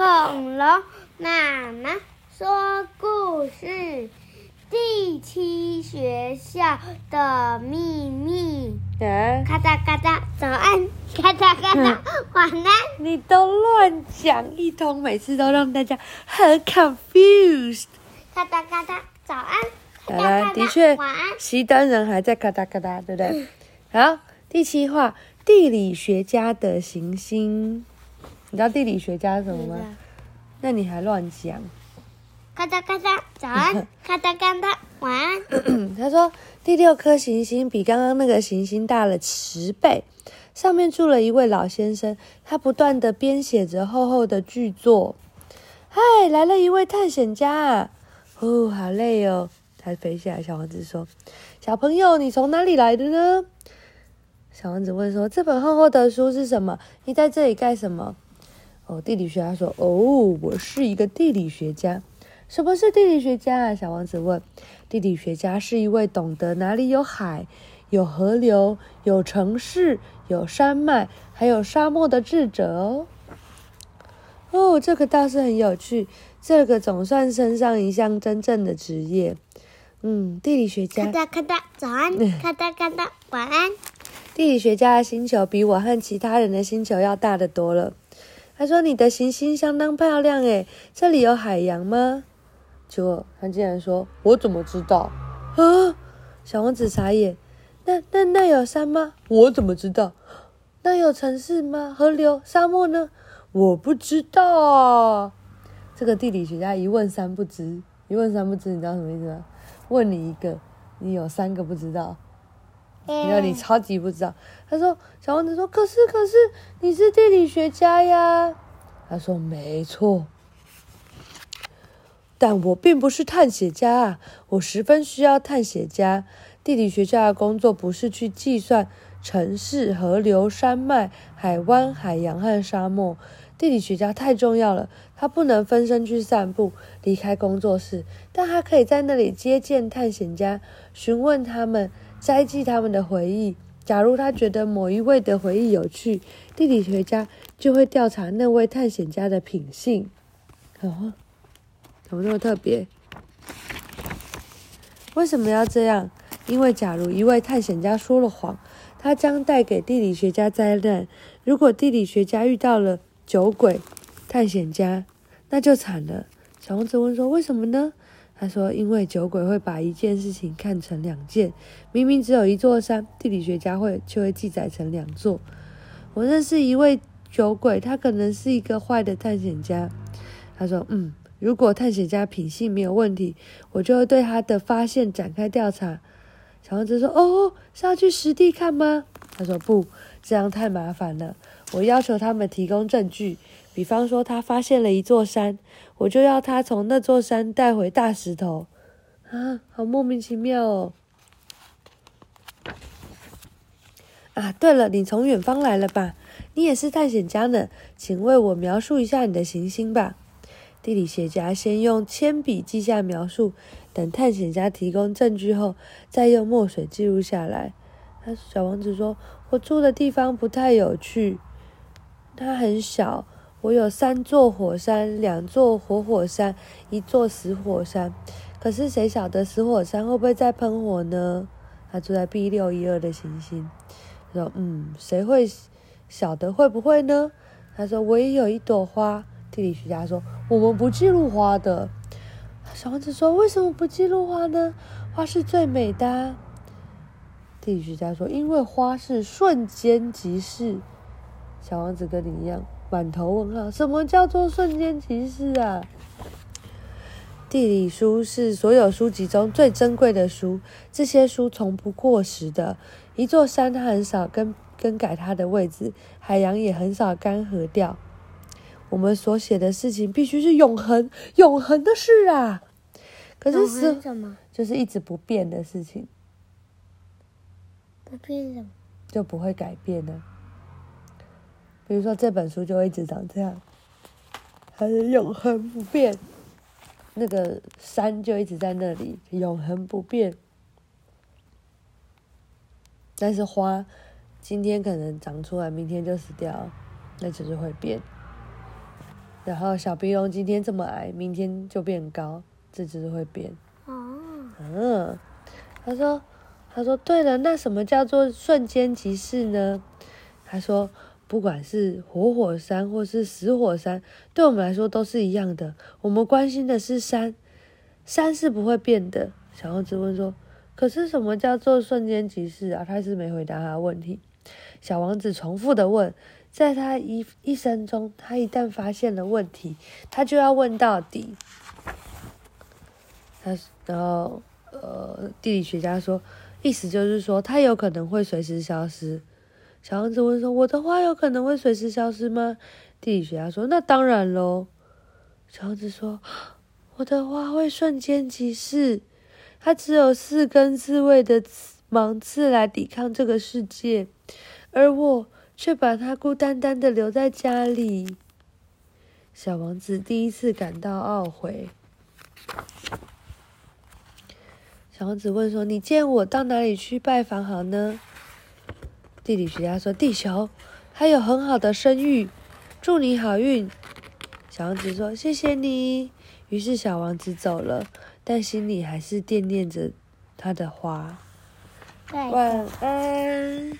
恐龙妈妈说故事第七学校的秘密。啊，咔哒咔哒，早安！咔嚓咔嚓，晚安。你都乱讲一通，每次都让大家很 confused。咔哒咔哒，早安！咔来来，哒咔哒的确晚安。，熄灯人还在咔哒咔哒，对不对？好，第七话，地理学家的行星。你知道地理学家是什么吗？那你还乱讲。咔哒咔哒，早安！咔哒咔哒，晚安。他说，第六颗行星比刚刚那个行星大了十倍，上面住了一位老先生，他不断的编写着厚厚的巨作。嗨，来了一位探险家啊！哦，好累哦。他飞下来，小王子说：“小朋友，你从哪里来的呢？”小王子问说：“这本厚厚的书是什么？你在这里干什么？”哦，地理学家说：“哦，我是一个地理学家。”什么是地理学家啊？小王子问。地理学家是一位懂得哪里有海、有河流、有城市、有山脉，还有沙漠的智者哦。哦，这个倒是很有趣，这个总算升上一项真正的职业。嗯，地理学家咔家，哒咔哒，早安！咔哒咔哒，晚安。地理学家的星球比我和其他人的星球要大得多了。他说：“你的行星相当漂亮诶，这里有海洋吗？”结果他竟然说：“我怎么知道？”啊！小王子傻眼。那那那有山吗？我怎么知道？那有城市吗？河流、沙漠呢？我不知道。这个地理学家一问三不知，一问三不知，你知道什么意思吗？问你一个，你有三个不知道。因为你超级不知道。他说，小王子说，可是可是你是地理学家呀。他说没错，但我并不是探险家啊，我十分需要探险家。地理学家的工作不是去计算城市、河流、山脉、海湾、海洋和沙漠。地理学家太重要了，他不能分身去散步，离开工作室，但他可以在那里接见探险家，询问他们，摘记他们的回忆。假如他觉得某一位的回忆有趣，地理学家就会调查那位探险家的品性。哦，怎么那么特别？为什么要这样？因为假如一位探险家说了谎，他将带给地理学家灾难。如果地理学家遇到了酒鬼探险家，那就惨了。小王子问说：“为什么呢？”他说：“因为酒鬼会把一件事情看成两件，明明只有一座山，地理学家会却会记载成两座。”我认识一位酒鬼，他可能是一个坏的探险家。他说：“嗯，如果探险家品性没有问题，我就会对他的发现展开调查。”小王子说：“哦，是要去实地看吗？”他说：“不，这样太麻烦了。我要求他们提供证据，比方说他发现了一座山，我就要他从那座山带回大石头。啊，好莫名其妙哦！啊，对了，你从远方来了吧？你也是探险家呢，请为我描述一下你的行星吧。地理学家先用铅笔记下描述，等探险家提供证据后，再用墨水记录下来。他小王子说：“我住的地方不太有趣，它很小。我有三座火山，两座活火山，一座死火山。可是谁晓得死火山会不会再喷火呢？”他住在 B 六一二的行星。他说：“嗯，谁会晓得会不会呢？”他说：“我也有一朵花。”地理学家说：“我们不记录花的。”小王子说：“为什么不记录花呢？花是最美的。”地理学家说：“因为花是瞬间即逝。”小王子跟你一样满头问号，什么叫做瞬间即逝啊？地理书是所有书籍中最珍贵的书，这些书从不过时的。一座山它很少更更改它的位置，海洋也很少干涸掉。我们所写的事情必须是永恒、永恒的事啊！可是是什么？就是一直不变的事情，不变什么？就不会改变呢。比如说这本书就会一直长这样，它是永恒不变。那个山就一直在那里，永恒不变。但是花今天可能长出来，明天就死掉，那就是会变。然后小鼻龙今天这么矮，明天就变高，这只会变。哦，嗯，他说，他说对了，那什么叫做瞬间即逝呢？他说，不管是活火山或是死火山，对我们来说都是一样的。我们关心的是山，山是不会变的。小王子问说：“可是什么叫做瞬间即逝啊？”他是没回答他的问题。小王子重复的问。在他一一生中，他一旦发现了问题，他就要问到底。他然后呃，地理学家说，意思就是说，他有可能会随时消失。小王子问说：“我的花有可能会随时消失吗？”地理学家说：“那当然喽。”小王子说：“我的花会瞬间即逝，它只有四根刺猬的芒刺来抵抗这个世界，而我。”却把它孤单单的留在家里。小王子第一次感到懊悔。小王子问说：“你见我到哪里去拜访好呢？”地理学家说：“地球，还有很好的声誉，祝你好运。”小王子说：“谢谢你。”于是小王子走了，但心里还是惦念着他的花。晚安。